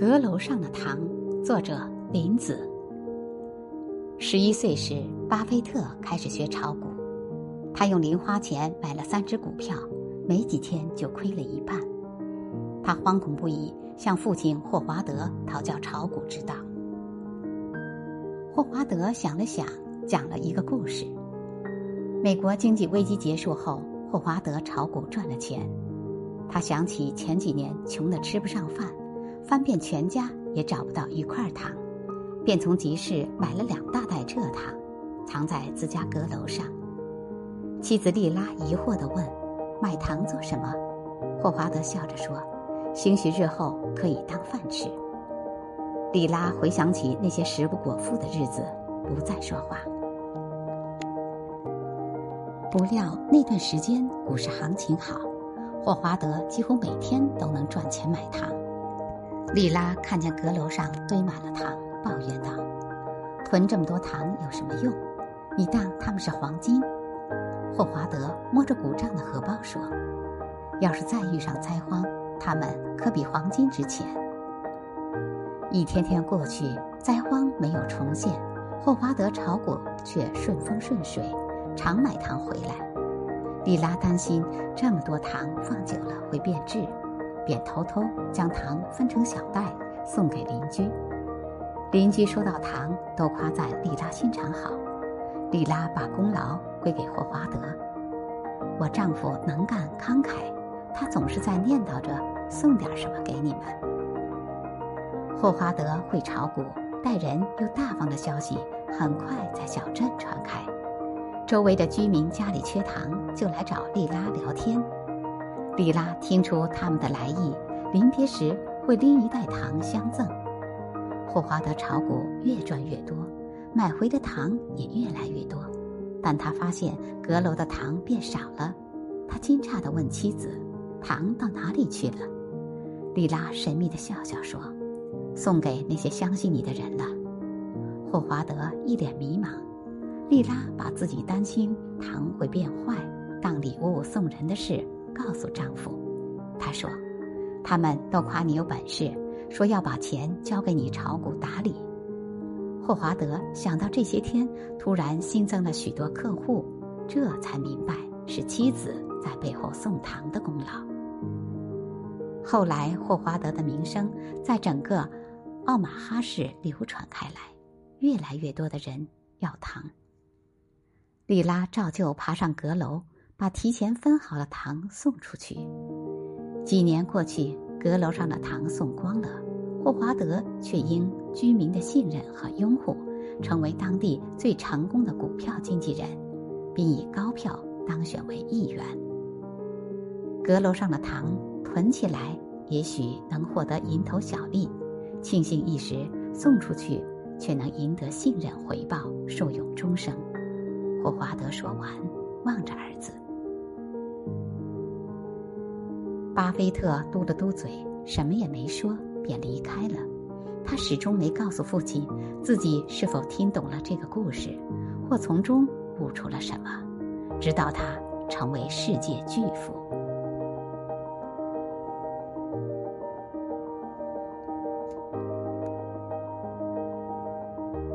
阁楼上的糖，作者林子。十一岁时，巴菲特开始学炒股。他用零花钱买了三只股票，没几天就亏了一半。他惶恐不已，向父亲霍华德讨教炒股之道。霍华德想了想，讲了一个故事：美国经济危机结束后，霍华德炒股赚了钱。他想起前几年穷得吃不上饭。翻遍全家也找不到一块糖，便从集市买了两大袋蔗糖，藏在自家阁楼上。妻子丽拉疑惑地问：“买糖做什么？”霍华德笑着说：“兴许日后可以当饭吃。”丽拉回想起那些食不果腹的日子，不再说话。不料那段时间股市行情好，霍华德几乎每天都能赚钱买糖。丽拉看见阁楼上堆满了糖，抱怨道：“囤这么多糖有什么用？你当它们是黄金？”霍华德摸着鼓胀的荷包说：“要是再遇上灾荒，它们可比黄金值钱。”一天天过去，灾荒没有重现，霍华德炒股却顺风顺水，常买糖回来。丽拉担心这么多糖放久了会变质。便偷偷将糖分成小袋送给邻居，邻居收到糖都夸赞丽拉心肠好，丽拉把功劳归给霍华德。我丈夫能干慷慨，他总是在念叨着送点什么给你们。霍华德会炒股，待人又大方的消息很快在小镇传开，周围的居民家里缺糖就来找丽拉聊天。丽拉听出他们的来意，临别时会拎一袋糖相赠。霍华德炒股越赚越多，买回的糖也越来越多，但他发现阁楼的糖变少了。他惊诧地问妻子：“糖到哪里去了？”丽拉神秘地笑笑说：“送给那些相信你的人了。”霍华德一脸迷茫。丽拉把自己担心糖会变坏、当礼物送人的事。告诉丈夫，她说：“他们都夸你有本事，说要把钱交给你炒股打理。”霍华德想到这些天突然新增了许多客户，这才明白是妻子在背后送糖的功劳。后来，霍华德的名声在整个奥马哈市流传开来，越来越多的人要糖。莉拉照旧爬上阁楼。把提前分好的糖送出去。几年过去，阁楼上的糖送光了，霍华德却因居民的信任和拥护，成为当地最成功的股票经纪人，并以高票当选为议员。阁楼上的糖囤起来，也许能获得蝇头小利；庆幸一时，送出去却能赢得信任回报，受用终生。霍华德说完，望着儿子。巴菲特嘟了嘟嘴，什么也没说，便离开了。他始终没告诉父亲自己是否听懂了这个故事，或从中悟出了什么，直到他成为世界巨富。